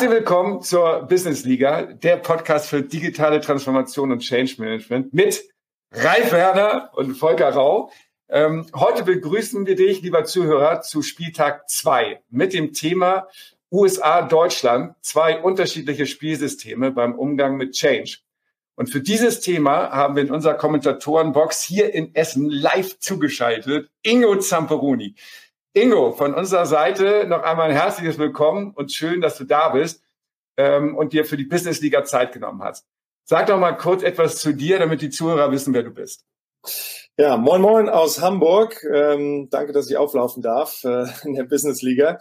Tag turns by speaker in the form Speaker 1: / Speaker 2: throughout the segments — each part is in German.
Speaker 1: Herzlich willkommen zur Business Liga, der Podcast für digitale Transformation und Change Management mit Ralf Werner und Volker Rau. Ähm, heute begrüßen wir dich, lieber Zuhörer, zu Spieltag 2 mit dem Thema USA, Deutschland, zwei unterschiedliche Spielsysteme beim Umgang mit Change. Und für dieses Thema haben wir in unserer Kommentatorenbox hier in Essen live zugeschaltet Ingo Zamperoni. Ingo, von unserer Seite noch einmal ein herzliches Willkommen und schön, dass du da bist ähm, und dir für die Business Liga Zeit genommen hast. Sag doch mal kurz etwas zu dir, damit die Zuhörer wissen, wer du bist.
Speaker 2: Ja, moin moin aus Hamburg. Ähm, danke, dass ich auflaufen darf äh, in der Business Liga.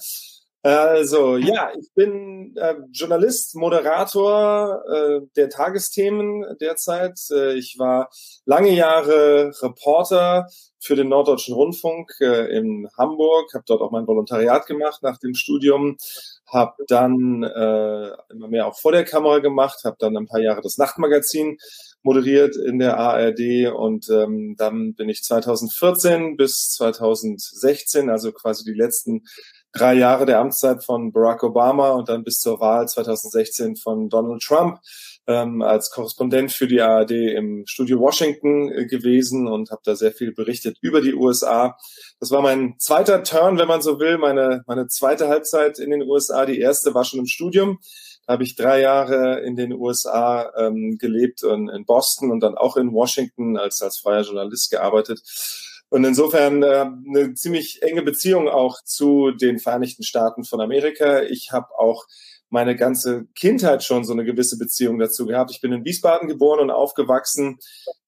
Speaker 2: Also ja, ich bin äh, Journalist, Moderator äh, der Tagesthemen derzeit. Äh, ich war lange Jahre Reporter für den Norddeutschen Rundfunk äh, in Hamburg, habe dort auch mein Volontariat gemacht nach dem Studium, habe dann äh, immer mehr auch vor der Kamera gemacht, habe dann ein paar Jahre das Nachtmagazin moderiert in der ARD und ähm, dann bin ich 2014 bis 2016, also quasi die letzten drei Jahre der Amtszeit von Barack Obama und dann bis zur Wahl 2016 von Donald Trump ähm, als Korrespondent für die ARD im Studio Washington äh, gewesen und habe da sehr viel berichtet über die USA. Das war mein zweiter Turn, wenn man so will, meine, meine zweite Halbzeit in den USA. Die erste war schon im Studium. Da habe ich drei Jahre in den USA ähm, gelebt und in Boston und dann auch in Washington als, als freier Journalist gearbeitet. Und insofern äh, eine ziemlich enge Beziehung auch zu den Vereinigten Staaten von Amerika. Ich habe auch meine ganze Kindheit schon so eine gewisse Beziehung dazu gehabt. Ich bin in Wiesbaden geboren und aufgewachsen,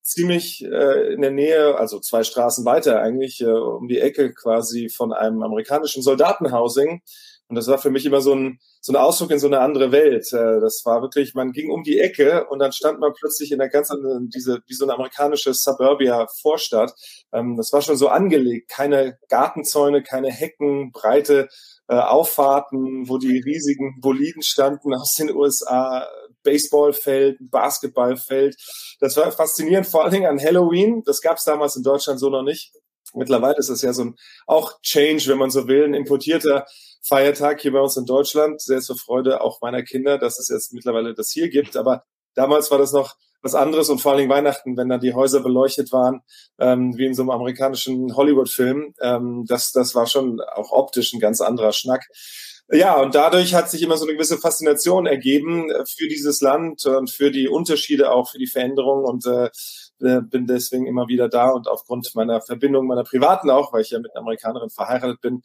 Speaker 2: ziemlich äh, in der Nähe, also zwei Straßen weiter eigentlich, äh, um die Ecke quasi von einem amerikanischen Soldatenhousing. Und das war für mich immer so ein, so ein Ausflug in so eine andere Welt. Äh, das war wirklich, man ging um die Ecke und dann stand man plötzlich in der ganz anderen, diese, wie so eine amerikanische Suburbia-Vorstadt. Ähm, das war schon so angelegt. Keine Gartenzäune, keine Hecken, breite äh, Auffahrten, wo die riesigen Boliden standen aus den USA, Baseballfeld, Basketballfeld. Das war faszinierend, vor allen Dingen an Halloween. Das gab es damals in Deutschland so noch nicht. Mittlerweile ist das ja so ein auch Change, wenn man so will, ein importierter Feiertag hier bei uns in Deutschland. Sehr zur Freude auch meiner Kinder, dass es jetzt mittlerweile das hier gibt. Aber damals war das noch was anderes und vor allen Dingen Weihnachten, wenn dann die Häuser beleuchtet waren, ähm, wie in so einem amerikanischen Hollywood-Film. Ähm, das, das war schon auch optisch ein ganz anderer Schnack. Ja, und dadurch hat sich immer so eine gewisse Faszination ergeben für dieses Land und für die Unterschiede, auch für die Veränderungen. Und äh, äh, bin deswegen immer wieder da und aufgrund meiner Verbindung, meiner privaten auch, weil ich ja mit einer Amerikanerin verheiratet bin,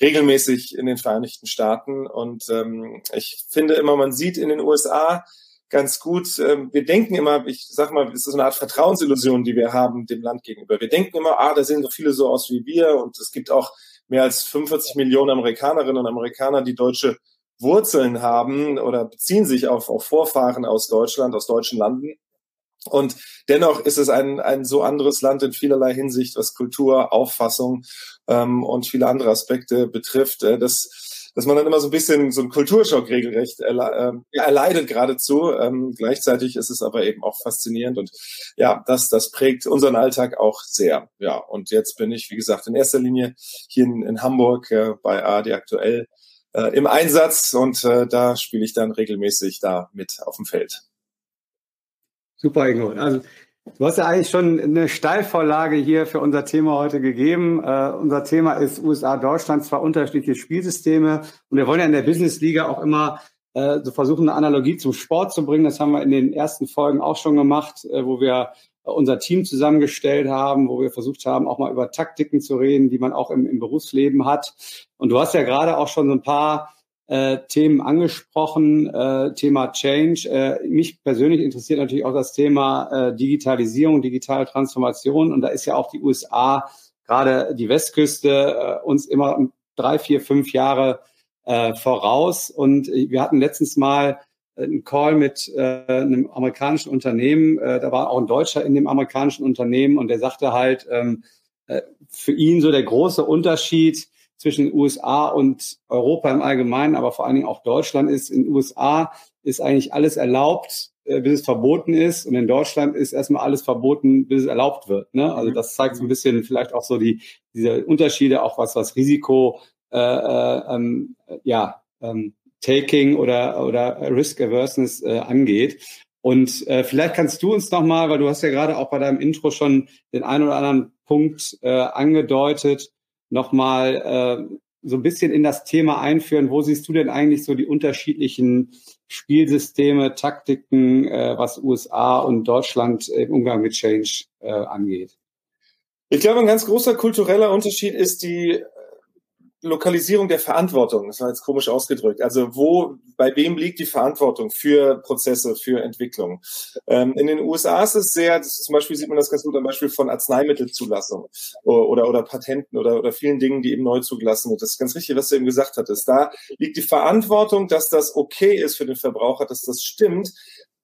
Speaker 2: regelmäßig in den Vereinigten Staaten. Und ähm, ich finde immer, man sieht in den USA ganz gut, ähm, wir denken immer, ich sag mal, es ist eine Art Vertrauensillusion, die wir haben dem Land gegenüber. Wir denken immer, ah, da sehen so viele so aus wie wir und es gibt auch mehr als 45 Millionen Amerikanerinnen und Amerikaner, die deutsche Wurzeln haben oder beziehen sich auf, auf Vorfahren aus Deutschland, aus deutschen Landen. Und dennoch ist es ein, ein so anderes Land in vielerlei Hinsicht, was Kultur, Auffassung ähm, und viele andere Aspekte betrifft, äh, dass, dass man dann immer so ein bisschen so einen Kulturschock regelrecht erle äh, erleidet geradezu. Ähm, gleichzeitig ist es aber eben auch faszinierend und ja, das, das prägt unseren Alltag auch sehr. Ja, und jetzt bin ich, wie gesagt, in erster Linie hier in, in Hamburg äh, bei AD aktuell äh, im Einsatz und äh, da spiele ich dann regelmäßig da mit auf dem Feld.
Speaker 3: Super, Ingo. Also Du hast ja eigentlich schon eine Steilvorlage hier für unser Thema heute gegeben. Uh, unser Thema ist USA, Deutschland, zwar unterschiedliche Spielsysteme. Und wir wollen ja in der Business Liga auch immer uh, so versuchen, eine Analogie zum Sport zu bringen. Das haben wir in den ersten Folgen auch schon gemacht, uh, wo wir unser Team zusammengestellt haben, wo wir versucht haben, auch mal über Taktiken zu reden, die man auch im, im Berufsleben hat. Und du hast ja gerade auch schon so ein paar äh, Themen angesprochen, äh, Thema Change. Äh, mich persönlich interessiert natürlich auch das Thema äh, Digitalisierung, digitale Transformation. Und da ist ja auch die USA, gerade die Westküste, äh, uns immer drei, vier, fünf Jahre äh, voraus. Und wir hatten letztens mal einen Call mit äh, einem amerikanischen Unternehmen. Äh, da war auch ein Deutscher in dem amerikanischen Unternehmen und der sagte halt, ähm, äh, für ihn so der große Unterschied zwischen USA und Europa im Allgemeinen, aber vor allen Dingen auch Deutschland ist. In USA ist eigentlich alles erlaubt, äh, bis es verboten ist. Und in Deutschland ist erstmal alles verboten, bis es erlaubt wird. Ne? Also mhm. das zeigt so ein bisschen vielleicht auch so die diese Unterschiede, auch was was Risiko äh, äh, ähm, ja ähm, Taking oder, oder Risk Averseness äh, angeht. Und äh, vielleicht kannst du uns nochmal, weil du hast ja gerade auch bei deinem Intro schon den einen oder anderen Punkt äh, angedeutet, nochmal äh, so ein bisschen in das Thema einführen. Wo siehst du denn eigentlich so die unterschiedlichen Spielsysteme, Taktiken, äh, was USA und Deutschland im Umgang mit Change äh, angeht?
Speaker 2: Ich glaube, ein ganz großer kultureller Unterschied ist die Lokalisierung der Verantwortung, das war jetzt komisch ausgedrückt. Also wo, bei wem liegt die Verantwortung für Prozesse, für Entwicklung? Ähm, in den USA ist es sehr, zum Beispiel sieht man das ganz gut am Beispiel von Arzneimittelzulassung oder, oder Patenten oder, oder vielen Dingen, die eben neu zugelassen wird. Das ist ganz richtig, was du eben gesagt hattest. Da liegt die Verantwortung, dass das okay ist für den Verbraucher, dass das stimmt,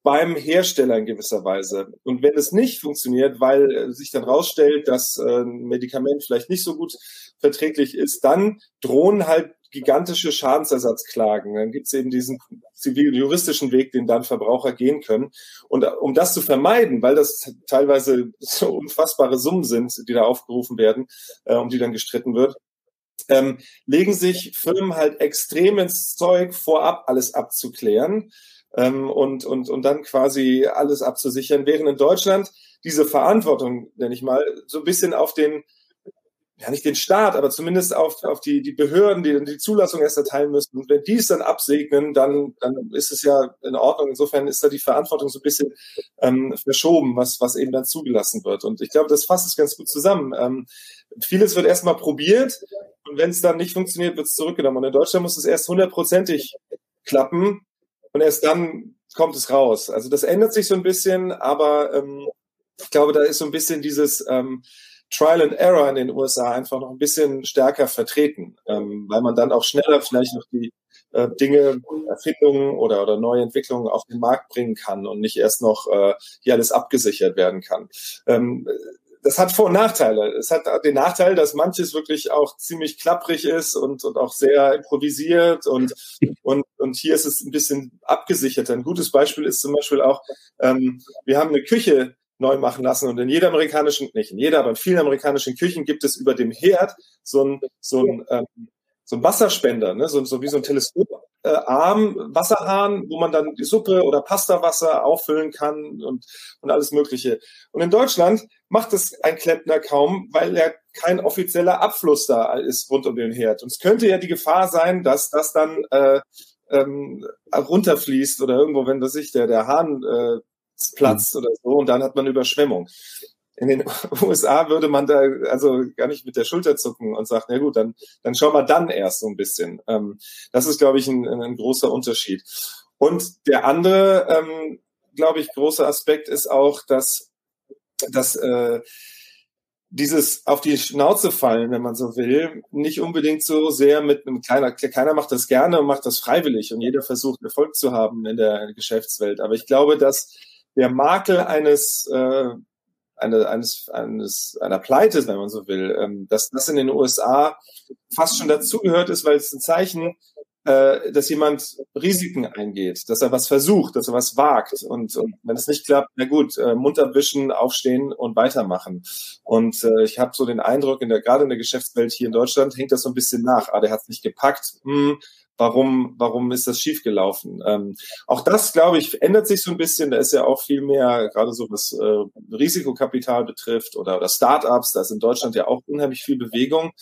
Speaker 2: beim Hersteller in gewisser Weise. Und wenn es nicht funktioniert, weil äh, sich dann rausstellt, dass äh, ein Medikament vielleicht nicht so gut verträglich ist, dann drohen halt gigantische Schadensersatzklagen. Dann gibt es eben diesen zivil-juristischen Weg, den dann Verbraucher gehen können. Und äh, um das zu vermeiden, weil das teilweise so unfassbare Summen sind, die da aufgerufen werden, um die dann gestritten wird, ähm, legen sich Firmen halt extrem ins Zeug, vorab alles abzuklären ähm, und, und, und dann quasi alles abzusichern, während in Deutschland diese Verantwortung, nenne ich mal, so ein bisschen auf den, ja nicht den Staat, aber zumindest auf, auf die, die Behörden, die dann die Zulassung erst erteilen müssen. Und wenn die es dann absegnen, dann, dann ist es ja in Ordnung. Insofern ist da die Verantwortung so ein bisschen ähm, verschoben, was, was eben dann zugelassen wird. Und ich glaube, das fasst es ganz gut zusammen. Ähm, vieles wird erstmal probiert und wenn es dann nicht funktioniert, wird es zurückgenommen. Und in Deutschland muss es erst hundertprozentig klappen, und erst dann kommt es raus. Also das ändert sich so ein bisschen, aber ähm, ich glaube, da ist so ein bisschen dieses ähm, Trial and Error in den USA einfach noch ein bisschen stärker vertreten, ähm, weil man dann auch schneller vielleicht noch die äh, Dinge, Erfindungen oder, oder neue Entwicklungen auf den Markt bringen kann und nicht erst noch äh, hier alles abgesichert werden kann. Ähm, das hat Vor- und Nachteile. Es hat den Nachteil, dass manches wirklich auch ziemlich klapprig ist und, und auch sehr improvisiert und, und, und hier ist es ein bisschen abgesichert. Ein gutes Beispiel ist zum Beispiel auch, ähm, wir haben eine Küche neu machen lassen und in jeder amerikanischen, nicht in jeder, aber in vielen amerikanischen Küchen gibt es über dem Herd so ein, so ein, ähm, so ein Wasserspender, ne? so, so wie so ein Teleskop äh, Arm, Wasserhahn, wo man dann die Suppe oder Pastawasser auffüllen kann und, und alles Mögliche. Und in Deutschland macht es ein Klempner kaum, weil er kein offizieller Abfluss da ist rund um den Herd. Und es könnte ja die Gefahr sein, dass das dann äh, ähm, runterfließt oder irgendwo, wenn das sich der, der Hahn äh, platzt mhm. oder so und dann hat man Überschwemmung in den USA würde man da also gar nicht mit der Schulter zucken und sagt, na gut, dann, dann schauen wir dann erst so ein bisschen. Ähm, das ist, glaube ich, ein, ein großer Unterschied. Und der andere, ähm, glaube ich, große Aspekt ist auch, dass, dass äh, dieses auf die Schnauze fallen, wenn man so will, nicht unbedingt so sehr mit einem keiner, keiner macht das gerne und macht das freiwillig und jeder versucht Erfolg zu haben in der Geschäftswelt. Aber ich glaube, dass der Makel eines äh, eine, eines, eines, einer Pleite, wenn man so will, ähm, dass das in den USA fast schon dazugehört ist, weil es ein Zeichen, äh, dass jemand Risiken eingeht, dass er was versucht, dass er was wagt und, und wenn es nicht klappt, na gut, äh, munter wischen, aufstehen und weitermachen. Und äh, ich habe so den Eindruck, in der gerade in der Geschäftswelt hier in Deutschland hängt das so ein bisschen nach. Ah, der hat es nicht gepackt. Hm, warum, warum ist das schiefgelaufen? Ähm, auch das, glaube ich, ändert sich so ein bisschen. Da ist ja auch viel mehr, gerade so was äh, Risikokapital betrifft oder, oder Startups, da ist in Deutschland ja auch unheimlich viel Bewegung.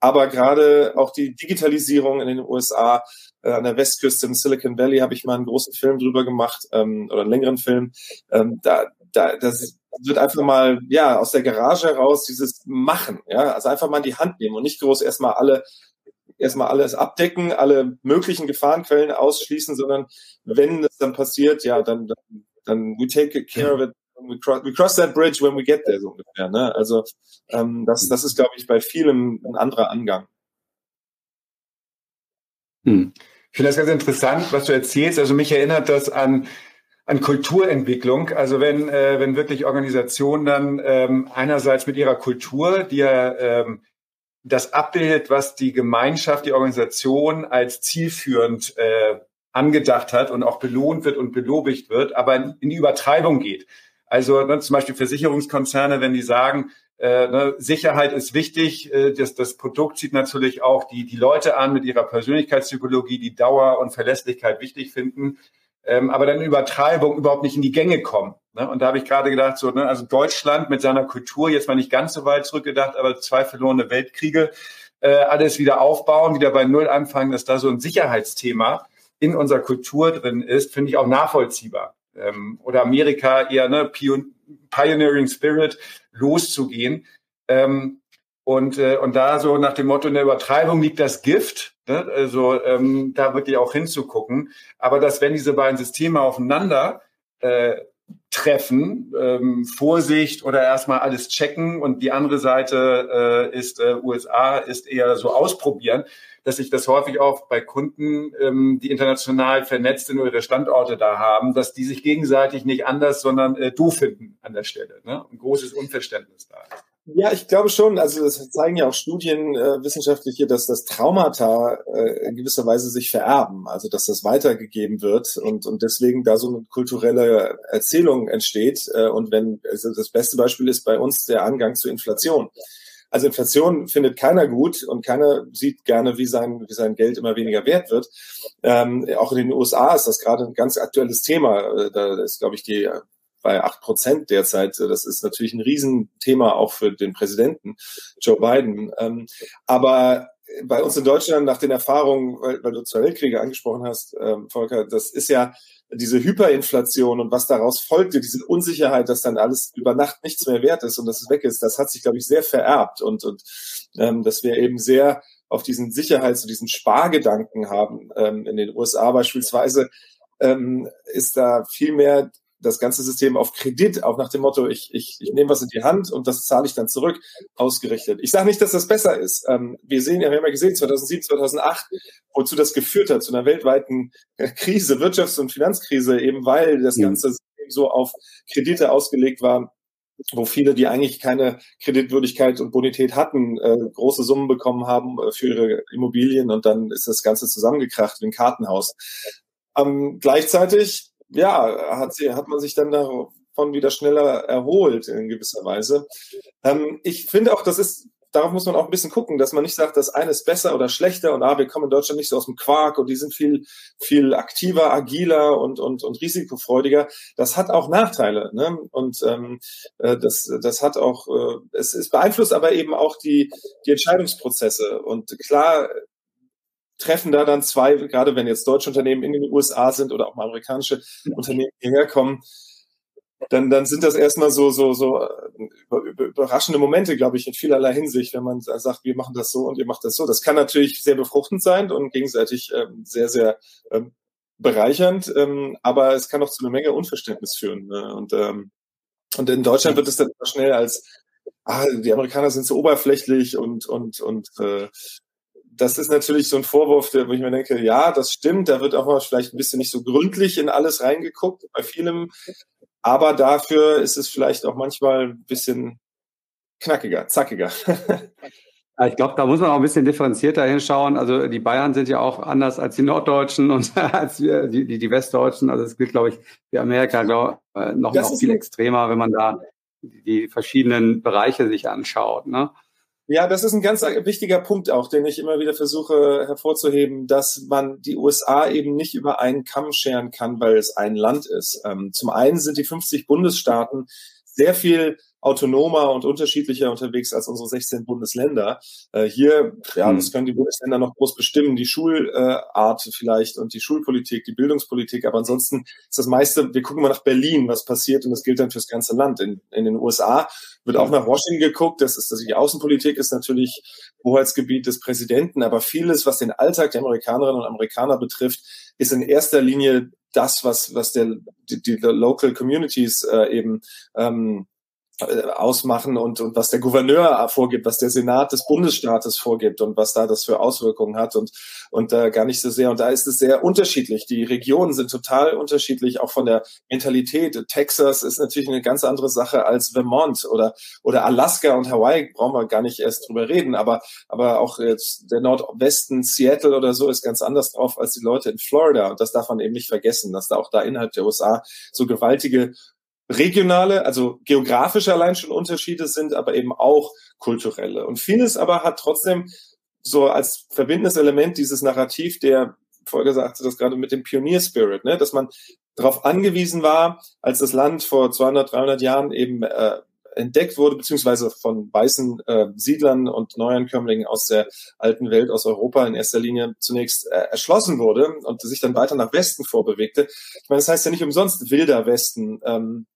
Speaker 2: Aber gerade auch die Digitalisierung in den USA, äh, an der Westküste im Silicon Valley habe ich mal einen großen Film drüber gemacht ähm, oder einen längeren Film. Ähm, da, da, das wird einfach mal ja aus der Garage heraus dieses Machen, ja, also einfach mal in die Hand nehmen und nicht groß erstmal alle erstmal alles abdecken, alle möglichen Gefahrenquellen ausschließen, sondern wenn es dann passiert, ja, dann, dann, dann we take care of it. We cross, we cross that bridge when we get there, so ungefähr. Ne? Also ähm, das, das ist, glaube ich, bei vielem ein anderer Angang.
Speaker 1: Hm. Ich finde das ganz interessant, was du erzählst. Also mich erinnert das an an Kulturentwicklung. Also wenn äh, wenn wirklich Organisationen dann ähm, einerseits mit ihrer Kultur, die ja ähm, das abbildet, was die Gemeinschaft, die Organisation als zielführend äh, angedacht hat und auch belohnt wird und belobigt wird, aber in die Übertreibung geht. Also ne, zum Beispiel Versicherungskonzerne, wenn die sagen, Äh, ne, Sicherheit ist wichtig. Äh, das, das Produkt zieht natürlich auch die, die Leute an mit ihrer Persönlichkeitspsychologie, die Dauer und Verlässlichkeit wichtig finden. Ähm, aber dann Übertreibung überhaupt nicht in die Gänge kommen. Ne? Und da habe ich gerade gedacht, so, ne, also Deutschland mit seiner Kultur, jetzt mal nicht ganz so weit zurückgedacht, aber zwei verlorene Weltkriege, äh, alles wieder aufbauen, wieder bei Null anfangen, dass da so ein Sicherheitsthema in unserer Kultur drin ist, finde ich auch nachvollziehbar. Ähm, oder Amerika eher ne, Pioneering Spirit, loszugehen. Ähm, und, äh, und da so nach dem Motto, in der Übertreibung liegt das Gift, ne? also ähm, da wirklich auch hinzugucken. Aber dass wenn diese beiden Systeme aufeinander äh, treffen, ähm, Vorsicht oder erstmal alles checken und die andere Seite äh, ist äh, USA, ist eher so ausprobieren, dass ich das häufig auch bei Kunden, ähm, die international vernetzt sind oder ihre Standorte da haben, dass die sich gegenseitig nicht anders, sondern äh, du finden an der Stelle. Ne? Ein großes Unverständnis da ist.
Speaker 2: Ja, ich glaube schon. Also das zeigen ja auch Studien äh, wissenschaftliche, dass das Traumata äh, in gewisser Weise sich vererben, also dass das weitergegeben wird und und deswegen da so eine kulturelle Erzählung entsteht. Äh, und wenn also das beste Beispiel ist bei uns der Angang zur Inflation. Also Inflation findet keiner gut und keiner sieht gerne, wie sein, wie sein Geld immer weniger wert wird. Ähm, auch in den USA ist das gerade ein ganz aktuelles Thema. Äh, da ist, glaube ich, die bei acht Prozent derzeit. Das ist natürlich ein Riesenthema auch für den Präsidenten Joe Biden. Ähm, aber bei uns in Deutschland nach den Erfahrungen, weil, weil du zwei Weltkriege angesprochen hast, ähm, Volker, das ist ja diese Hyperinflation und was daraus folgte, diese Unsicherheit, dass dann alles über Nacht nichts mehr wert ist und dass es weg ist, das hat sich, glaube ich, sehr vererbt und, und ähm, dass wir eben sehr auf diesen Sicherheits- und diesen Spargedanken haben. Ähm, in den USA beispielsweise ähm, ist da viel mehr das ganze System auf Kredit, auch nach dem Motto, ich, ich, ich nehme was in die Hand und das zahle ich dann zurück, ausgerichtet. Ich sage nicht, dass das besser ist. Ähm, wir sehen ja, wir haben ja gesehen, 2007, 2008, wozu das geführt hat, zu einer weltweiten Krise, Wirtschafts- und Finanzkrise, eben weil das mhm. ganze System so auf Kredite ausgelegt war, wo viele, die eigentlich keine Kreditwürdigkeit und Bonität hatten, äh, große Summen bekommen haben äh, für ihre Immobilien und dann ist das Ganze zusammengekracht wie ein Kartenhaus. Ähm, gleichzeitig ja, hat, sie, hat man sich dann davon wieder schneller erholt in gewisser Weise. Ähm, ich finde auch, das ist, darauf muss man auch ein bisschen gucken, dass man nicht sagt, das eine ist besser oder schlechter und ah, wir kommen in Deutschland nicht so aus dem Quark und die sind viel, viel aktiver, agiler und, und, und risikofreudiger. Das hat auch Nachteile. Ne? Und ähm, äh, das, das hat auch, äh, es, es beeinflusst aber eben auch die, die Entscheidungsprozesse. Und klar, treffen da dann zwei, gerade wenn jetzt deutsche Unternehmen in den USA sind oder auch mal amerikanische Unternehmen hierher kommen, dann, dann sind das erstmal so, so, so äh, überraschende Momente, glaube ich, in vielerlei Hinsicht, wenn man sagt, wir machen das so und ihr macht das so. Das kann natürlich sehr befruchtend sein und gegenseitig ähm, sehr, sehr ähm, bereichernd, ähm, aber es kann auch zu einer Menge Unverständnis führen. Ne? Und, ähm, und in Deutschland wird es dann schnell als ah, die Amerikaner sind so oberflächlich und und und äh, das ist natürlich so ein Vorwurf, der, wo ich mir denke, ja, das stimmt, da wird auch mal vielleicht ein bisschen nicht so gründlich in alles reingeguckt, bei vielem, aber dafür ist es vielleicht auch manchmal ein bisschen knackiger, zackiger.
Speaker 3: Ich glaube, da muss man auch ein bisschen differenzierter hinschauen. Also die Bayern sind ja auch anders als die Norddeutschen und als die, die, die Westdeutschen. Also es gilt, glaube ich, für Amerika glaub, äh, noch, noch viel extremer, wenn man da die verschiedenen Bereiche sich anschaut. Ne?
Speaker 2: Ja, das ist ein ganz wichtiger Punkt auch, den ich immer wieder versuche hervorzuheben, dass man die USA eben nicht über einen Kamm scheren kann, weil es ein Land ist. Ähm, zum einen sind die 50 Bundesstaaten sehr viel autonomer und unterschiedlicher unterwegs als unsere 16 Bundesländer. Äh, hier, ja, hm. das können die Bundesländer noch groß bestimmen, die Schulart vielleicht und die Schulpolitik, die Bildungspolitik, aber ansonsten ist das meiste, wir gucken mal nach Berlin, was passiert und das gilt dann fürs ganze Land. In, in den USA wird auch nach Washington geguckt, das ist, also die Außenpolitik ist natürlich Hoheitsgebiet des Präsidenten, aber vieles, was den Alltag der Amerikanerinnen und Amerikaner betrifft, ist in erster Linie das, was, was der, die, die Local Communities äh, eben ähm, äh, ausmachen und, und was der Gouverneur vorgibt, was der Senat des Bundesstaates vorgibt und was da das für Auswirkungen hat und, und äh, gar nicht so sehr. Und da ist es sehr unterschiedlich. Die Regionen sind total unterschiedlich, auch von der Mentalität. Texas ist natürlich eine ganz andere Sache als Vermont oder, oder Alaska und Hawaii brauchen wir gar nicht erst drüber reden. Aber, aber auch jetzt der Nordwesten, Seattle oder so ist ganz anders drauf als die Leute in Florida. Und das darf man eben nicht vergessen, dass da auch da innerhalb der USA so gewaltige regionale, also geografische allein schon Unterschiede sind, aber eben auch kulturelle. Und vieles aber hat trotzdem so als verbindendes Element dieses Narrativ der Folge sagte das gerade mit dem Pionier-Spirit, ne? dass man darauf angewiesen war, als das Land vor 200, 300 Jahren eben äh, entdeckt wurde, beziehungsweise von weißen äh, Siedlern und Neuankömmlingen aus der alten Welt, aus Europa in erster Linie zunächst äh, erschlossen wurde und sich dann weiter nach Westen vorbewegte. Ich meine, das heißt ja nicht umsonst wilder Westen. Ähm,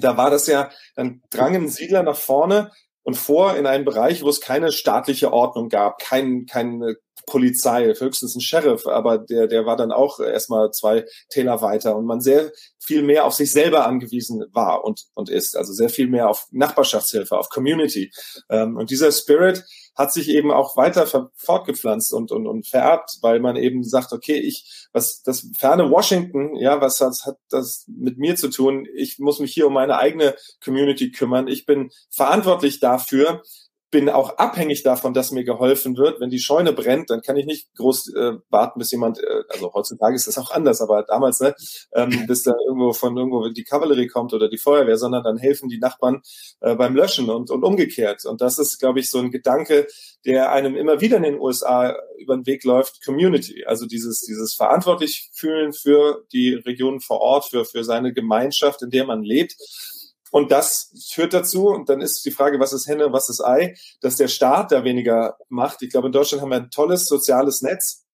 Speaker 2: da war das ja, dann drangen Siedler nach vorne und vor in einen Bereich, wo es keine staatliche Ordnung gab, kein, keine Polizei, höchstens ein Sheriff, aber der, der war dann auch erstmal zwei Täler weiter und man sehr viel mehr auf sich selber angewiesen war und, und ist. Also sehr viel mehr auf Nachbarschaftshilfe, auf Community. Ähm, und dieser Spirit hat sich eben auch weiter fortgepflanzt und, und, und vererbt, weil man eben sagt, okay, ich, was das ferne Washington, ja, was hat, hat das mit mir zu tun? Ich muss mich hier um meine eigene Community kümmern. Ich bin verantwortlich dafür, bin auch abhängig davon, dass mir geholfen wird. Wenn die Scheune brennt, dann kann ich nicht groß äh, warten, bis jemand, äh, also heutzutage ist das auch anders, aber damals, ne, ähm, bis da irgendwo von irgendwo die Kavallerie kommt oder die Feuerwehr, sondern dann helfen die Nachbarn äh, beim Löschen und, und umgekehrt. Und das ist, glaube ich, so ein Gedanke, der einem immer wieder in den USA über den Weg läuft, Community. Also dieses, dieses verantwortlich fühlen für die Region vor Ort, für, für seine Gemeinschaft, in der man lebt. Und das führt dazu, und dann ist die Frage, was ist Henne, was ist Ei, dass der Staat da weniger macht. Ich glaube, in Deutschland haben wir ein tolles soziales Netz.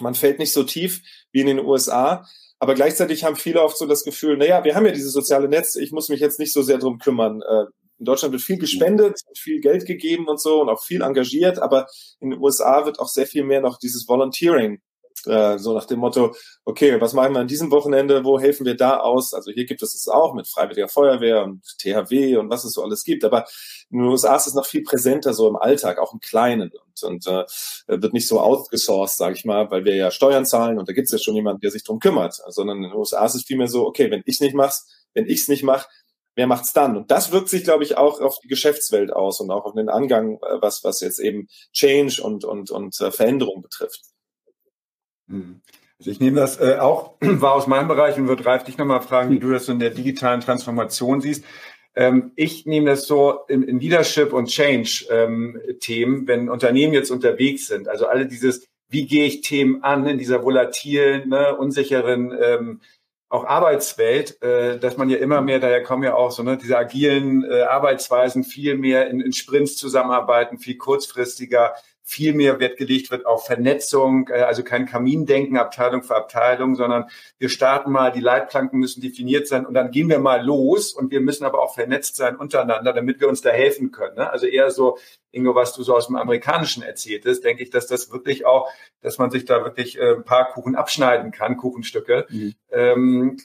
Speaker 2: Man fällt nicht so tief wie in den USA. Aber gleichzeitig haben viele oft so das Gefühl, naja, wir haben ja dieses soziale Netz, ich muss mich jetzt nicht so sehr drum kümmern. Äh, in Deutschland wird viel gespendet, viel Geld gegeben und so und auch viel engagiert, aber in den USA wird auch sehr viel mehr noch dieses Volunteering äh, so nach dem Motto, okay, was machen wir an diesem Wochenende, wo helfen wir da aus? Also hier gibt es es auch mit Freiwilliger Feuerwehr und THW und was es so alles gibt, aber in den USA ist es noch viel präsenter so im Alltag, auch im Kleinen und, und äh, wird nicht so outgesourced, sage ich mal, weil wir ja Steuern zahlen und da gibt es ja schon jemanden, der sich drum kümmert, sondern in den USA ist es vielmehr so, okay, wenn ich nicht mach's, wenn ich's nicht mache, wer macht's dann? Und das wirkt sich, glaube ich, auch auf die Geschäftswelt aus und auch auf den Angang, äh, was, was jetzt eben Change und, und, und äh, Veränderung betrifft.
Speaker 1: Hm. Also ich nehme das äh, auch, war aus meinem Bereich und würde Ralf dich nochmal fragen, wie du das so in der digitalen Transformation siehst. Ähm, ich nehme das so in, in Leadership und Change-Themen, ähm, wenn Unternehmen jetzt unterwegs sind. Also alle dieses, wie gehe ich Themen an in dieser volatilen, ne, unsicheren ähm, auch Arbeitswelt, äh, dass man ja immer mehr, daher kommen ja auch so ne, diese agilen äh, Arbeitsweisen, viel mehr in, in Sprints zusammenarbeiten, viel kurzfristiger, viel mehr Wert gelegt wird auf Vernetzung, äh, also kein Kamindenken Abteilung für Abteilung, sondern wir starten mal, die Leitplanken müssen definiert sein und dann gehen wir mal los und wir müssen aber auch vernetzt sein untereinander, damit wir uns da helfen können. Ne? Also eher so, Ingo, was du so aus dem Amerikanischen erzähltest, denke ich, dass das wirklich auch, dass man sich da wirklich äh, ein paar Kuchen abschneiden kann, Kuchenstücke, mhm.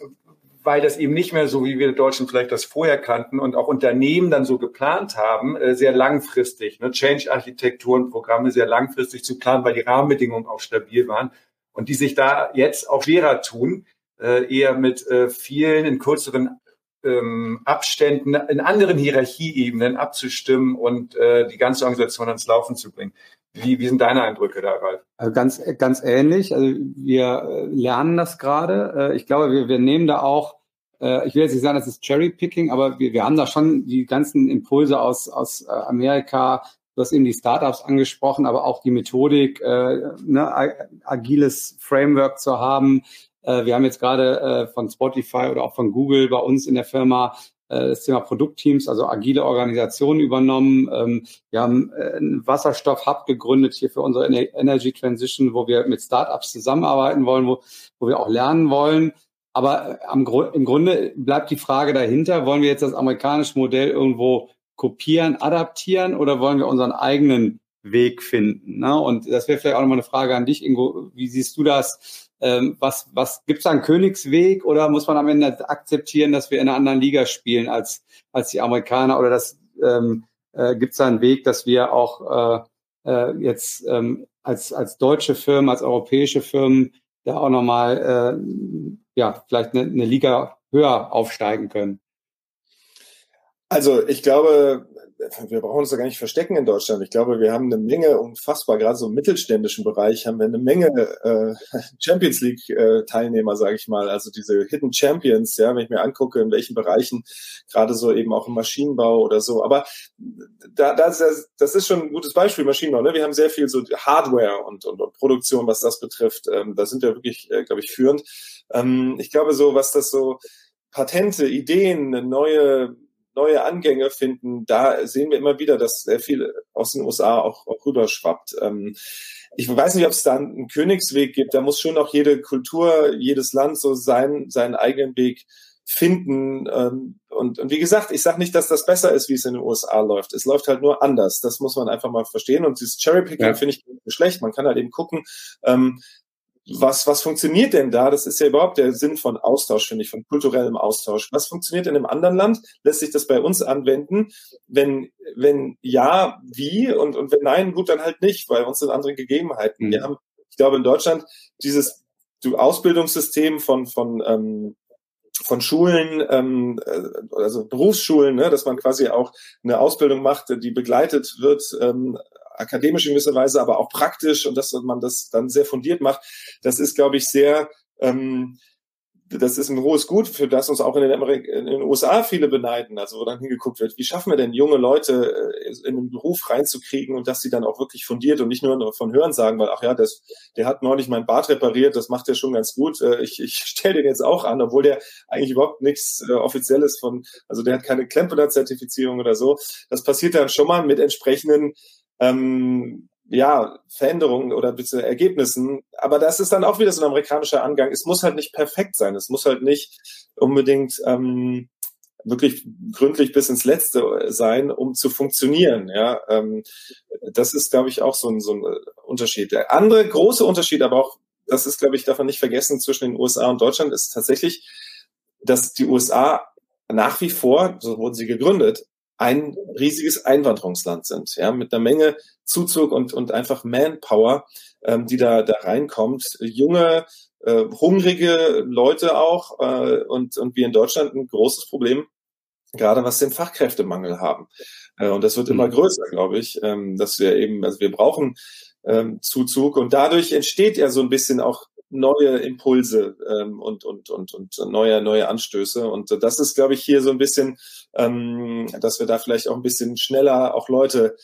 Speaker 1: Weil das eben nicht mehr so, wie wir Deutschen vielleicht das vorher kannten und auch Unternehmen dann so geplant haben, äh, sehr langfristig, ne, Change-Architekturen, Programme sehr langfristig zu planen, weil die Rahmenbedingungen auch stabil waren und die sich da jetzt auch schwerer tun, äh, eher mit äh, vielen in kürzeren ähm, Abständen in anderen Hierarchieebenen abzustimmen und äh, die ganze Organisation ans Laufen zu bringen. Wie, wie sind deine Eindrücke da, Ralf?
Speaker 3: Also ganz, ganz ähnlich. Also wir äh, lernen das gerade. Äh, ich glaube, wir, wir nehmen da auch, äh, ich will jetzt nicht sagen, das ist Cherry-Picking, aber wir, wir haben da schon die ganzen Impulse aus, aus Amerika, du hast eben die Startups angesprochen, aber auch die Methodik, ne, agiles Framework zu haben. Wir haben jetzt gerade von Spotify oder auch von Google bei uns in der Firma äh, das Thema Produktteams, also agile Organisationen übernommen. Ähm, wir haben äh, einen Wasserstoff-Hub gegründet hier für unsere Energy Transition, wo wir mit Startups zusammenarbeiten wollen, wo, wo wir auch lernen wollen. Aber äh, am, im Grunde bleibt die Frage dahinter, wollen wir jetzt das amerikanische Modell irgendwo kopieren, adaptieren oder wollen wir unseren eigenen Weg finden? Ne? Und das wäre vielleicht auch nochmal eine Frage an dich, Ingo. Wie siehst du das? Ähm, was was gibt es da einen Königsweg oder muss man am Ende akzeptieren, dass wir in einer anderen Liga spielen als, als die Amerikaner oder das ähm, äh, gibt es da einen Weg, dass wir auch äh, äh, jetzt ähm, als, als deutsche Firmen, als europäische Firmen da auch nochmal äh, ja, vielleicht eine, eine Liga höher aufsteigen können?
Speaker 2: Also ich glaube, wir brauchen uns da gar nicht verstecken in Deutschland. Ich glaube, wir haben eine Menge, unfassbar, gerade so im mittelständischen Bereich haben wir eine Menge äh, Champions League äh, sage ich mal. Also diese Hidden Champions, ja, wenn ich mir angucke, in welchen Bereichen, gerade so eben auch im Maschinenbau oder so. Aber da, das, das ist schon ein gutes Beispiel, Maschinenbau. Ne? Wir haben sehr viel so Hardware und, und, und Produktion, was das betrifft. Ähm, da sind wir wirklich, äh, glaube ich, führend. Ähm, ich glaube so, was das so Patente, Ideen, neue neue Angänge finden, da sehen wir immer wieder, dass sehr viel aus den USA auch, auch rüberschwappt. Ähm, ich weiß nicht, ob es da einen Königsweg gibt. Da muss schon auch jede Kultur, jedes Land so sein, seinen eigenen Weg finden. Ähm, und, und wie gesagt, ich sage nicht, dass das besser ist, wie es in den USA läuft. Es läuft halt nur anders. Das muss man einfach mal verstehen. Und dieses Cherrypicking ja. finde ich nicht schlecht. Man kann halt eben gucken, ähm, was, was funktioniert denn da? Das ist ja überhaupt der Sinn von Austausch, finde ich, von kulturellem Austausch. Was funktioniert in einem anderen Land? Lässt sich das bei uns anwenden? Wenn, wenn ja, wie? Und, und wenn nein, gut, dann halt nicht, weil uns sind andere Gegebenheiten. Mhm. Wir haben, ich glaube, in Deutschland dieses Ausbildungssystem von, von, ähm, von Schulen, ähm, äh, also Berufsschulen, ne, dass man quasi auch eine Ausbildung macht, die begleitet wird ähm, akademisch in gewisser Weise, aber auch praktisch und dass man das dann sehr fundiert macht, das ist, glaube ich, sehr, ähm, das ist ein hohes Gut, für das uns auch in den, Amerik in den USA viele beneiden, also wo dann hingeguckt wird, wie schaffen wir denn junge Leute äh, in den Beruf reinzukriegen und dass sie dann auch wirklich fundiert und nicht nur von Hören sagen, weil, ach ja, das, der hat neulich mein Bad repariert, das macht er schon ganz gut, äh, ich, ich stelle den jetzt auch an, obwohl der eigentlich überhaupt nichts äh, Offizielles von, also der hat keine Klempener-Zertifizierung oder so. Das passiert dann schon mal mit entsprechenden ähm, ja, Veränderungen oder bitte Ergebnissen. Aber das ist dann auch wieder so ein amerikanischer Angang. Es muss halt nicht perfekt sein. Es muss halt nicht unbedingt ähm, wirklich gründlich bis ins Letzte sein, um zu funktionieren. Ja, ähm, das ist, glaube ich, auch so ein, so ein Unterschied. Der andere große Unterschied, aber auch, das ist, glaube ich, davon nicht vergessen, zwischen den USA und Deutschland, ist tatsächlich, dass die USA nach wie vor, so wurden sie gegründet, ein riesiges Einwanderungsland sind, ja, mit einer Menge Zuzug und, und einfach Manpower, ähm, die da, da reinkommt. Junge, äh, hungrige Leute auch äh, und, und wir in Deutschland ein großes Problem, gerade was den Fachkräftemangel haben. Äh, und das wird immer mhm. größer, glaube ich, ähm, dass wir eben, also wir brauchen ähm, Zuzug und dadurch entsteht ja so ein bisschen auch neue Impulse ähm, und, und, und, und neue, neue Anstöße. Und das ist, glaube ich, hier so ein bisschen, ähm, dass wir da vielleicht auch ein bisschen schneller auch Leute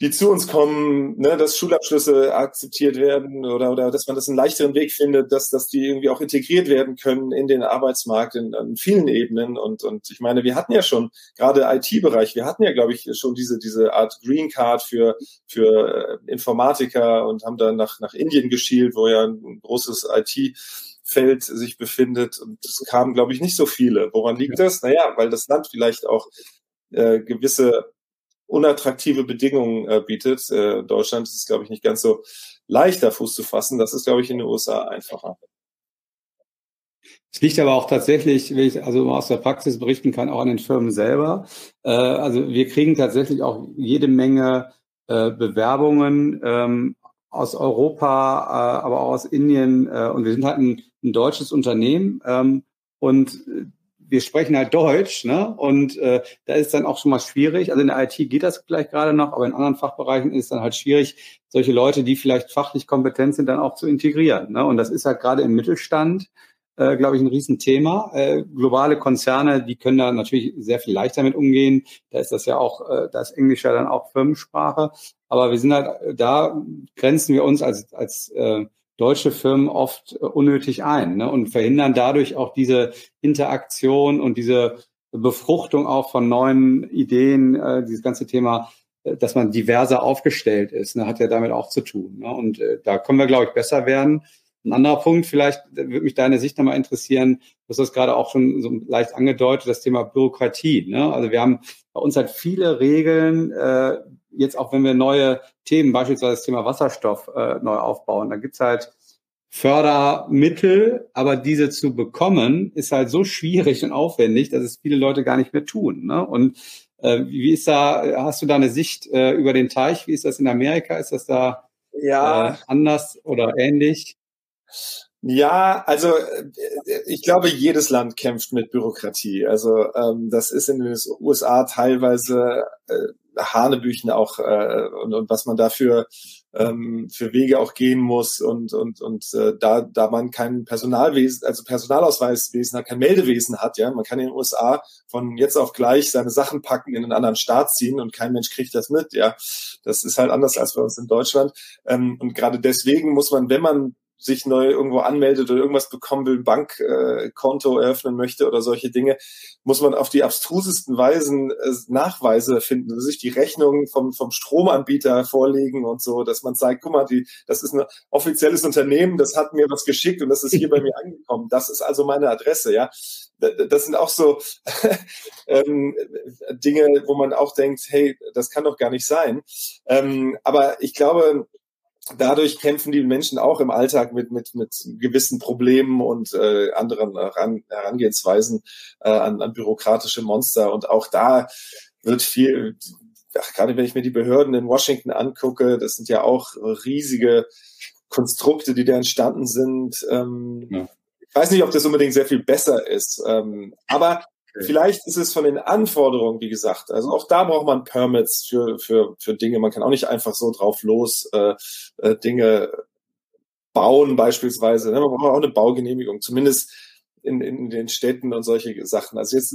Speaker 2: die zu uns kommen, ne, dass Schulabschlüsse akzeptiert werden oder, oder dass man das einen leichteren Weg findet, dass, dass die irgendwie auch integriert werden können in den Arbeitsmarkt in, in vielen Ebenen. Und, und ich meine, wir hatten ja schon gerade IT-Bereich, wir hatten ja, glaube ich, schon diese, diese Art Green Card für, für äh, Informatiker und haben dann nach, nach Indien geschielt, wo ja ein großes IT Feld sich befindet und es kamen, glaube ich, nicht so viele. Woran liegt das? Naja, weil das Land vielleicht auch äh, gewisse unattraktive Bedingungen äh, bietet. Äh, Deutschland ist es, glaube ich, nicht ganz so leicht, da Fuß zu fassen. Das ist, glaube ich, in den USA einfacher.
Speaker 3: Es liegt aber auch tatsächlich, wie ich also aus der Praxis berichten kann, auch an den Firmen selber. Äh, also wir kriegen tatsächlich auch jede Menge äh, Bewerbungen ähm, aus Europa, äh, aber auch aus Indien. Äh, und wir sind halt ein, ein deutsches Unternehmen. Ähm, und wir sprechen halt Deutsch, ne? Und äh, da ist dann auch schon mal schwierig. Also in der IT geht das vielleicht gerade noch, aber in anderen Fachbereichen ist es dann halt schwierig, solche Leute, die vielleicht fachlich kompetent sind, dann auch zu integrieren. Ne? Und das ist halt gerade im Mittelstand, äh, glaube ich, ein Riesenthema. Äh, globale Konzerne, die können da natürlich sehr viel leichter mit umgehen. Da ist das ja auch, äh, da ist Englisch ja dann auch Firmensprache. Aber wir sind halt, da grenzen wir uns als, als äh, deutsche Firmen oft äh, unnötig ein ne? und verhindern dadurch auch diese Interaktion und diese Befruchtung auch von neuen Ideen, äh, dieses ganze Thema, äh, dass man diverser aufgestellt ist, ne? hat ja damit auch zu tun. Ne? Und äh, da können wir, glaube ich, besser werden. Ein anderer Punkt, vielleicht würde mich deine Sicht nochmal interessieren, du hast das gerade auch schon so leicht angedeutet, das Thema Bürokratie. Ne? Also wir haben bei uns halt viele Regeln, äh, jetzt auch wenn wir neue Themen, beispielsweise das Thema Wasserstoff äh, neu aufbauen, da gibt's halt Fördermittel, aber diese zu bekommen, ist halt so schwierig und aufwendig, dass es viele Leute gar nicht mehr tun. Ne? Und äh, wie ist da, hast du da eine Sicht äh, über den Teich? Wie ist das in Amerika? Ist das da ja. äh, anders oder ähnlich?
Speaker 2: Ja, also äh, ich glaube, jedes Land kämpft mit Bürokratie. Also ähm, das ist in den USA teilweise äh, Hanebüchen auch äh, und, und was man dafür ähm, für Wege auch gehen muss und und und äh, da da man kein Personalwesen, also Personalausweiswesen hat, kein Meldewesen hat, ja, man kann in den USA von jetzt auf gleich seine Sachen packen in einen anderen Staat ziehen und kein Mensch kriegt das mit, ja, das ist halt anders als bei uns in Deutschland. Ähm, und gerade deswegen muss man, wenn man sich neu irgendwo anmeldet oder irgendwas bekommen will, ein Bankkonto äh, eröffnen möchte oder solche Dinge, muss man auf die abstrusesten Weisen äh, Nachweise finden, also sich die Rechnungen vom, vom Stromanbieter vorlegen und so, dass man sagt, guck mal, die, das ist ein offizielles Unternehmen, das hat mir was geschickt und das ist hier bei mir angekommen. Das ist also meine Adresse, ja. Das sind auch so ähm, Dinge, wo man auch denkt, hey, das kann doch gar nicht sein. Ähm, aber ich glaube, dadurch kämpfen die Menschen auch im Alltag mit, mit, mit gewissen Problemen und äh, anderen Heran Herangehensweisen äh, an, an bürokratische Monster. Und auch da wird viel, ach, gerade wenn ich mir die Behörden in Washington angucke, das sind ja auch riesige Konstrukte, die da entstanden sind. Ähm, ja. Ich weiß nicht, ob das unbedingt sehr viel besser ist. Ähm, aber Okay. Vielleicht ist es von den Anforderungen, wie gesagt, also auch da braucht man Permits für, für, für Dinge. Man kann auch nicht einfach so drauf los äh, äh, Dinge bauen beispielsweise. Ne? Man braucht auch eine Baugenehmigung, zumindest in, in den Städten und solche Sachen. Also jetzt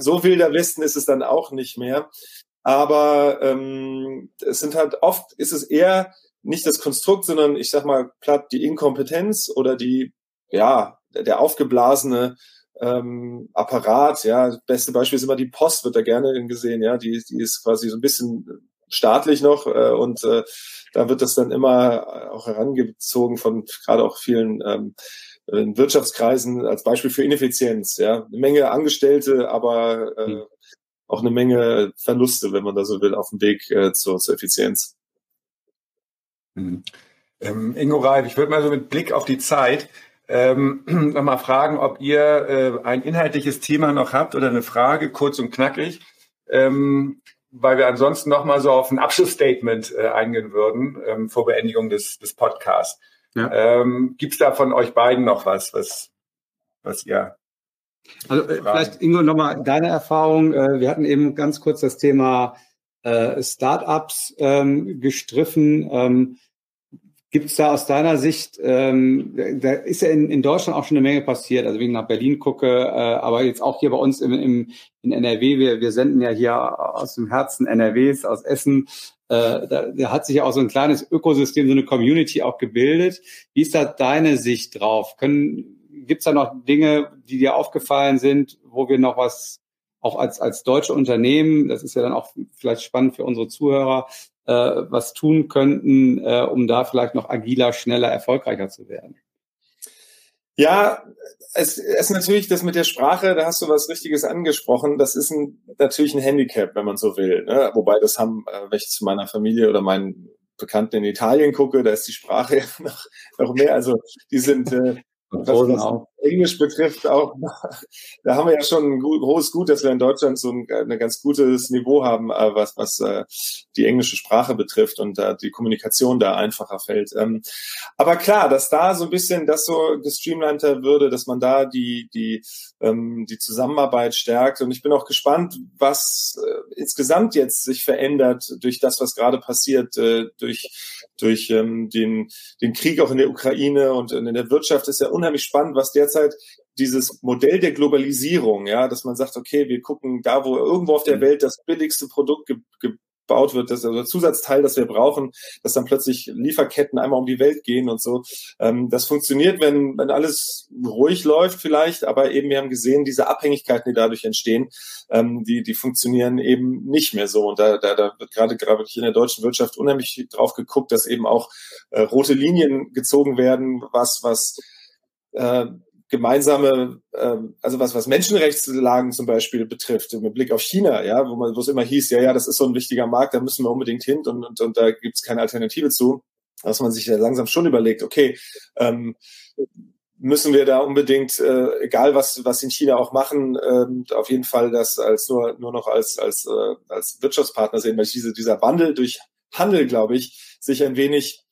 Speaker 2: so wilder Westen ist es dann auch nicht mehr. Aber ähm, es sind halt oft ist es eher nicht das Konstrukt, sondern ich sag mal platt die Inkompetenz oder die ja der aufgeblasene ähm, Apparat. Ja, das beste Beispiel ist immer die Post, wird da gerne gesehen. Ja, die, die ist quasi so ein bisschen staatlich noch äh, und äh, da wird das dann immer auch herangezogen von gerade auch vielen ähm, in Wirtschaftskreisen als Beispiel für Ineffizienz. Ja, eine Menge Angestellte, aber äh, mhm. auch eine Menge Verluste, wenn man da so will, auf dem Weg äh, zur, zur Effizienz.
Speaker 1: Mhm. Ähm, Ingo Reif, ich würde mal so mit Blick auf die Zeit ähm, nochmal fragen, ob ihr äh, ein inhaltliches Thema noch habt oder eine Frage, kurz und knackig, ähm, weil wir ansonsten nochmal so auf ein Abschlussstatement äh, eingehen würden ähm, vor Beendigung des, des Podcasts. Ja. Ähm, Gibt es da von euch beiden noch was, was, was ihr
Speaker 3: also äh, vielleicht Ingo nochmal deine Erfahrung. Äh, wir hatten eben ganz kurz das Thema äh, Startups ähm, gestriffen. Gibt es da aus deiner Sicht, ähm, da ist ja in, in Deutschland auch schon eine Menge passiert, also wenn ich nach Berlin gucke, äh, aber jetzt auch hier bei uns im, im, in NRW, wir, wir senden ja hier aus dem Herzen NRWs, aus Essen, äh, da, da hat sich ja auch so ein kleines Ökosystem, so eine Community auch gebildet. Wie ist da deine Sicht drauf? Gibt es da noch Dinge, die dir aufgefallen sind, wo wir noch was auch als, als deutsche Unternehmen, das ist ja dann auch vielleicht spannend für unsere Zuhörer, äh, was tun könnten, äh, um da vielleicht noch agiler, schneller, erfolgreicher zu werden?
Speaker 2: Ja, es ist natürlich das mit der Sprache, da hast du was Richtiges angesprochen. Das ist ein, natürlich ein Handicap, wenn man so will. Ne? Wobei das haben, äh, wenn ich zu meiner Familie oder meinen Bekannten in Italien gucke, da ist die Sprache noch, noch mehr. Also die sind äh, was, was Englisch betrifft, auch, da haben wir ja schon ein großes Gut, dass wir in Deutschland so ein, ein ganz gutes Niveau haben, äh, was, was äh, die englische Sprache betrifft und äh, die Kommunikation da einfacher fällt. Ähm, aber klar, dass da so ein bisschen das so gestreamliner würde, dass man da die, die, ähm, die Zusammenarbeit stärkt. Und ich bin auch gespannt, was insgesamt jetzt sich verändert durch das, was gerade passiert, durch, durch ähm, den, den Krieg auch in der Ukraine und in der Wirtschaft ist ja unheimlich spannend, was derzeit dieses Modell der Globalisierung, ja, dass man sagt, okay, wir gucken da, wo irgendwo auf der mhm. Welt das billigste Produkt ge gebaut wird, das also Zusatzteil, das wir brauchen, dass dann plötzlich Lieferketten einmal um die Welt gehen und so. Ähm, das funktioniert, wenn, wenn alles ruhig läuft vielleicht, aber eben wir haben gesehen, diese Abhängigkeiten, die dadurch entstehen, ähm, die, die funktionieren eben nicht mehr so. Und da, da, da wird gerade gerade in der deutschen Wirtschaft unheimlich drauf geguckt, dass eben auch äh, rote Linien gezogen werden, was, was äh, gemeinsame, äh, also was, was Menschenrechtslagen zum Beispiel betrifft, mit Blick auf China, ja, wo man, wo es immer hieß, ja, ja, das ist so ein wichtiger Markt, da müssen wir unbedingt hin und, und, und da gibt es keine Alternative zu, dass man sich ja langsam schon überlegt, okay, ähm, müssen wir da unbedingt, äh, egal was, was in China auch machen, ähm, auf jeden Fall das als nur, nur noch als, als, äh, als Wirtschaftspartner sehen, weil diese, dieser Wandel durch Handel, glaube ich, sich ein wenig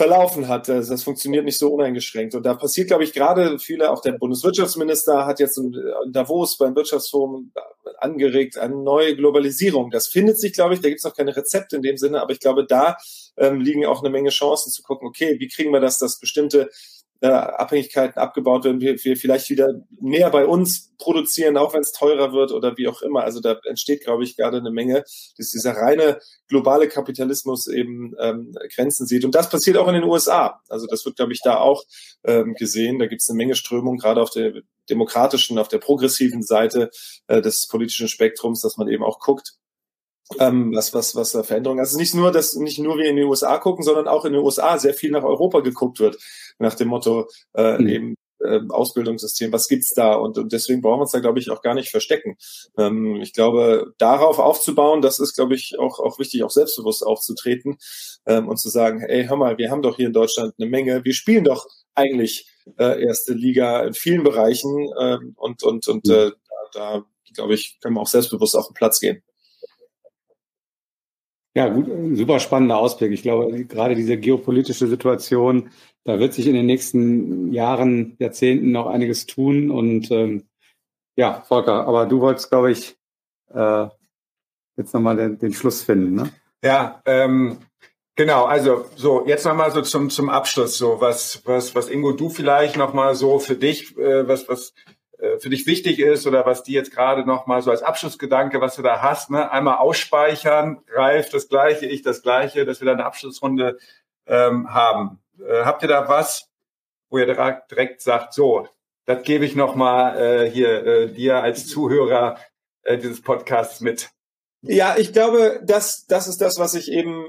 Speaker 2: verlaufen hat. Das, funktioniert nicht so uneingeschränkt. Und da passiert, glaube ich, gerade viele, auch der Bundeswirtschaftsminister hat jetzt in Davos beim Wirtschaftsforum angeregt, eine neue Globalisierung. Das findet sich, glaube ich, da gibt es noch keine Rezepte in dem Sinne, aber ich glaube, da ähm, liegen auch eine Menge Chancen zu gucken, okay, wie kriegen wir das, dass bestimmte äh, Abhängigkeiten abgebaut werden, wir, wir vielleicht wieder näher bei uns produzieren, auch wenn es teurer wird oder wie auch immer. Also da entsteht, glaube ich, gerade eine Menge, dass dieser reine globale Kapitalismus eben ähm, Grenzen sieht. Und das passiert auch in den USA. Also das wird, glaube ich, da auch ähm, gesehen. Da gibt es eine Menge Strömung, gerade auf der demokratischen, auf der progressiven Seite äh, des politischen Spektrums, dass man eben auch guckt, ähm, was, was, was da Veränderungen. Also nicht nur, dass nicht nur wir in den USA gucken, sondern auch in den USA sehr viel nach Europa geguckt wird, nach dem Motto äh, mhm. eben äh, Ausbildungssystem, was gibt's da? Und, und deswegen brauchen wir uns da, glaube ich, auch gar nicht verstecken. Ähm, ich glaube, darauf aufzubauen, das ist, glaube ich, auch, auch wichtig, auch selbstbewusst aufzutreten ähm, und zu sagen, ey, hör mal, wir haben doch hier in Deutschland eine Menge, wir spielen doch eigentlich äh, erste Liga in vielen Bereichen ähm, und, und, und mhm. äh, da, da glaube ich, können wir auch selbstbewusst auf den Platz gehen.
Speaker 3: Ja, gut, super spannender Ausblick. Ich glaube, gerade diese geopolitische Situation, da wird sich in den nächsten Jahren, Jahrzehnten noch einiges tun. Und ähm, ja, Volker, aber du wolltest, glaube ich, äh, jetzt nochmal den, den Schluss finden, ne?
Speaker 1: Ja, ähm, genau. Also so jetzt nochmal so zum zum Abschluss so was was was Ingo du vielleicht nochmal so für dich äh, was was für dich wichtig ist oder was die jetzt gerade noch mal so als Abschlussgedanke, was du da hast, ne? einmal ausspeichern, Ralf das Gleiche, ich das Gleiche, dass wir da eine Abschlussrunde ähm, haben. Äh, habt ihr da was, wo ihr direkt, direkt sagt, so, das gebe ich noch mal äh, hier äh, dir als Zuhörer äh, dieses Podcasts mit?
Speaker 2: Ja, ich glaube, das, das ist das, was ich eben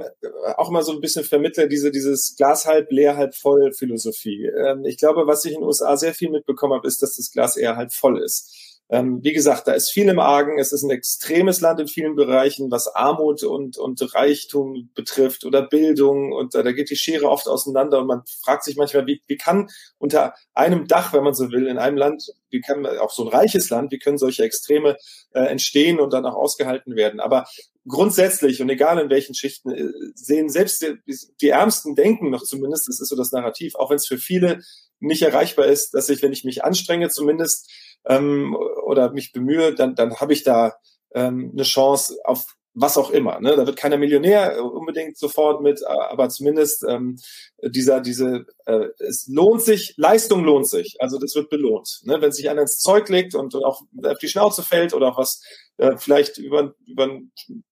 Speaker 2: auch immer so ein bisschen vermittle, diese, dieses Glas halb leer, halb voll Philosophie. Ähm, ich glaube, was ich in den USA sehr viel mitbekommen habe, ist, dass das Glas eher halb voll ist. Ähm, wie gesagt, da ist viel im Argen. Es ist ein extremes Land in vielen Bereichen, was Armut und, und Reichtum betrifft oder Bildung. Und äh, da geht die Schere oft auseinander. Und man fragt sich manchmal, wie, wie kann unter einem Dach, wenn man so will, in einem Land, wie kann auch so ein reiches Land, wie können solche Extreme äh, entstehen und dann auch ausgehalten werden? Aber grundsätzlich und egal in welchen Schichten äh, sehen selbst die, die Ärmsten denken noch zumindest, das ist so das Narrativ, auch wenn es für viele nicht erreichbar ist, dass ich, wenn ich mich anstrenge, zumindest ähm, oder mich bemühe, dann, dann habe ich da ähm, eine Chance auf was auch immer. Ne? Da wird keiner Millionär unbedingt sofort mit, aber zumindest ähm, dieser, diese, äh, es lohnt sich, Leistung lohnt sich. Also das wird belohnt. Ne? Wenn sich einer ins Zeug legt und, und auch auf die Schnauze fällt oder auch was äh, vielleicht über, über,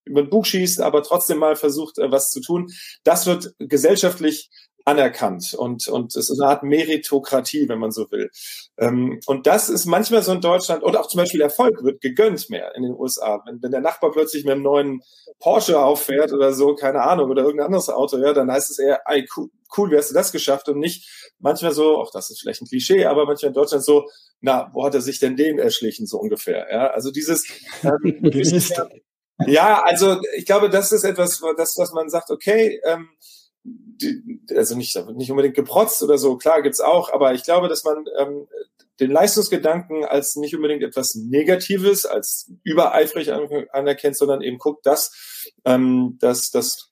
Speaker 2: über den Bug schießt, aber trotzdem mal versucht, äh, was zu tun, das wird gesellschaftlich anerkannt und, und es ist eine Art Meritokratie, wenn man so will. Ähm, und das ist manchmal so in Deutschland und auch zum Beispiel Erfolg wird gegönnt mehr in den USA. Wenn, wenn der Nachbar plötzlich mit einem neuen Porsche auffährt oder so, keine Ahnung, oder irgendein anderes Auto, ja, dann heißt es eher, ey, cool, cool, wie hast du das geschafft? Und nicht manchmal so, auch das ist vielleicht ein Klischee, aber manchmal in Deutschland so, na, wo hat er sich denn den erschlichen, so ungefähr? Ja, also dieses, ähm, ja, also ich glaube, das ist etwas, das, was man sagt, okay, ähm, also nicht, nicht unbedingt geprotzt oder so, klar gibt's auch, aber ich glaube, dass man ähm, den Leistungsgedanken als nicht unbedingt etwas Negatives, als übereifrig anerkennt, sondern eben guckt, dass ähm, dass das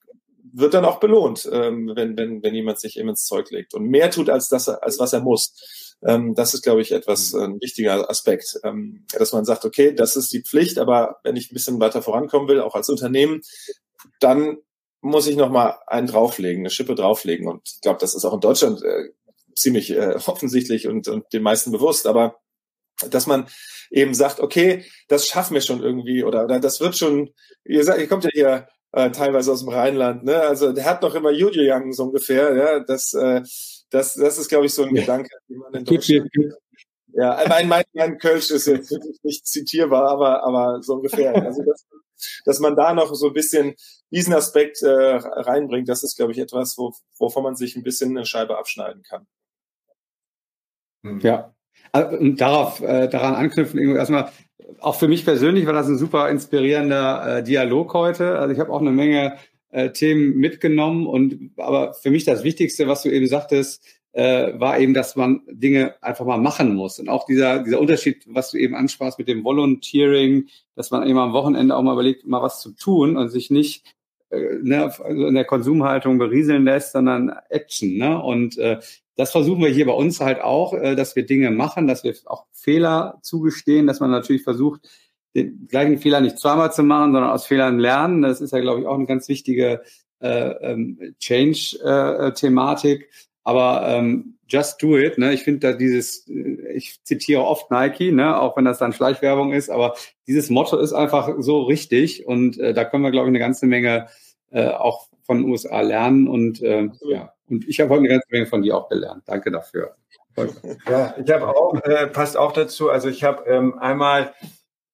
Speaker 2: wird dann auch belohnt, ähm, wenn, wenn, wenn jemand sich eben ins Zeug legt und mehr tut, als, das, als was er muss. Ähm, das ist, glaube ich, etwas mhm. ein wichtiger Aspekt, ähm, dass man sagt, okay, das ist die Pflicht, aber wenn ich ein bisschen weiter vorankommen will, auch als Unternehmen, dann muss ich noch mal einen drauflegen, eine Schippe drauflegen. Und ich glaube, das ist auch in Deutschland äh, ziemlich äh, offensichtlich und, und den meisten bewusst. Aber dass man eben sagt, okay, das schaffen wir schon irgendwie oder, oder das wird schon, ihr, sagt, ihr kommt ja hier äh, teilweise aus dem Rheinland, ne? Also der hat noch immer Juju Young so ungefähr, ja. Das, äh, das, das ist, glaube ich, so ein ja. Gedanke, den man in Deutschland. Ja, mein, mein, mein Kölsch ist jetzt wirklich nicht zitierbar, aber, aber so ungefähr. Also das, dass man da noch so ein bisschen diesen Aspekt äh, reinbringt, das ist, glaube ich, etwas, wo, wovon man sich ein bisschen eine Scheibe abschneiden kann.
Speaker 3: Hm. Ja, also, und darauf, äh, daran anknüpfen, irgendwie erstmal, auch für mich persönlich war das ein super inspirierender äh, Dialog heute. Also ich habe auch eine Menge äh, Themen mitgenommen und aber für mich das Wichtigste, was du eben sagtest, äh, war eben, dass man Dinge einfach mal machen muss. Und auch dieser, dieser Unterschied, was du eben ansprachst mit dem Volunteering, dass man eben am Wochenende auch mal überlegt, mal was zu tun und sich nicht äh, ne, also in der Konsumhaltung berieseln lässt, sondern Action. Ne? Und äh, das versuchen wir hier bei uns halt auch, äh, dass wir Dinge machen, dass wir auch Fehler zugestehen, dass man natürlich versucht, den gleichen Fehler nicht zweimal zu machen, sondern aus Fehlern lernen. Das ist ja, glaube ich, auch eine ganz wichtige äh, ähm, Change-Thematik. Äh, Aber ähm, just do it. Ne? Ich finde da dieses, äh, ich zitiere oft Nike, ne? auch wenn das dann Schleichwerbung ist, aber dieses Motto ist einfach so richtig und äh, da können wir, glaube ich, eine ganze Menge äh, auch von den USA lernen und äh, ja. Und ich habe heute eine ganze Menge von dir auch gelernt. Danke dafür.
Speaker 1: Ja, ich habe auch, äh, passt auch dazu. Also ich habe ähm, einmal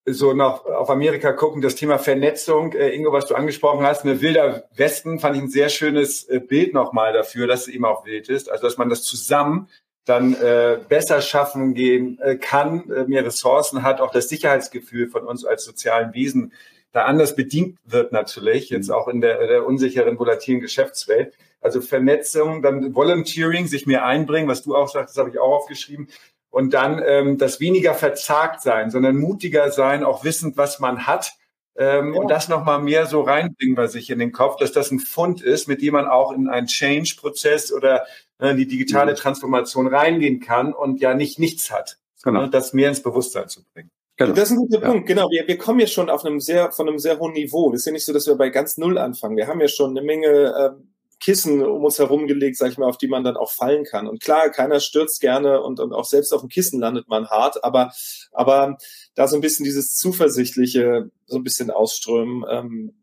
Speaker 1: so noch auf Amerika gucken, das Thema Vernetzung, äh, Ingo, was du angesprochen hast, eine wilder Westen, fand ich ein sehr schönes äh, Bild nochmal dafür, dass es eben auch wild ist. Also dass man das zusammen dann äh, besser schaffen gehen äh, kann, äh, mehr Ressourcen hat, auch das Sicherheitsgefühl von uns als sozialen Wesen da anders bedient wird natürlich, jetzt auch in der, der unsicheren, volatilen Geschäftswelt. Also Vernetzung, dann Volunteering, sich mehr einbringen, was du auch sagst, das habe ich auch aufgeschrieben und dann ähm, das weniger verzagt sein, sondern mutiger sein, auch wissend, was man hat. Ähm, ja. Und das nochmal mehr so reinbringen bei sich in den Kopf, dass das ein Fund ist, mit dem man auch in einen Change-Prozess oder äh, die digitale Transformation reingehen kann und ja nicht nichts hat, genau. sondern das mehr ins Bewusstsein zu bringen.
Speaker 2: Genau. Das ist ein guter ja. Punkt, genau. Wir, wir kommen ja schon auf einem sehr, von einem sehr hohen Niveau. Das ist ja nicht so, dass wir bei ganz Null anfangen. Wir haben ja schon eine Menge ähm, Kissen um uns herum gelegt, sag ich mal, auf die man dann auch fallen kann. Und klar, keiner stürzt gerne und, und auch selbst auf dem Kissen landet man hart, aber, aber da so ein bisschen dieses Zuversichtliche so ein bisschen ausströmen. Ähm,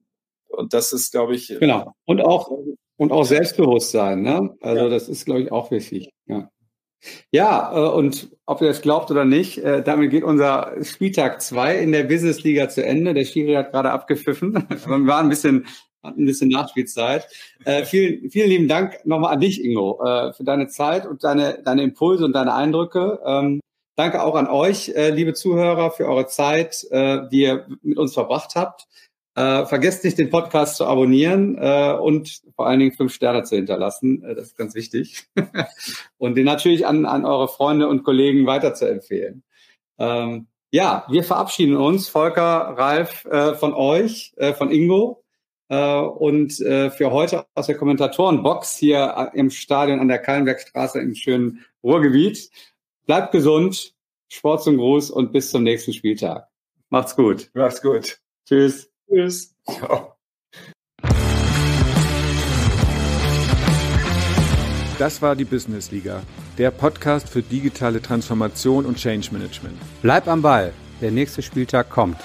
Speaker 2: und das ist, glaube ich.
Speaker 3: Genau. Und auch, und auch Selbstbewusstsein, ne? Also ja. das ist, glaube ich, auch wichtig. Ja. Ja, äh, und ob ihr das glaubt oder nicht, äh, damit geht unser Spieltag zwei in der Business-Liga zu Ende. Der Schiri hat gerade abgepfiffen. Wir waren ein bisschen hat ein bisschen Nachspielzeit. Äh, vielen, vielen lieben Dank nochmal an dich, Ingo, äh, für deine Zeit und deine, deine Impulse und deine Eindrücke. Ähm, danke auch an euch, äh, liebe Zuhörer, für eure Zeit, äh, die ihr mit uns verbracht habt. Äh, vergesst nicht, den Podcast zu abonnieren äh, und vor allen Dingen fünf Sterne zu hinterlassen. Das ist ganz wichtig. und den natürlich an, an eure Freunde und Kollegen weiterzuempfehlen. Ähm, ja, wir verabschieden uns, Volker, Ralf, von euch, von Ingo. Äh, und äh, für heute aus der Kommentatorenbox hier im Stadion an der Kallenbergstraße im schönen Ruhrgebiet. Bleibt gesund, Sport zum Gruß und bis zum nächsten Spieltag. Macht's gut.
Speaker 1: Macht's gut.
Speaker 3: Tschüss.
Speaker 1: Tschüss. Ciao.
Speaker 4: Das war die Business Liga, der Podcast für digitale Transformation und Change Management.
Speaker 3: Bleib am Ball, der nächste Spieltag kommt.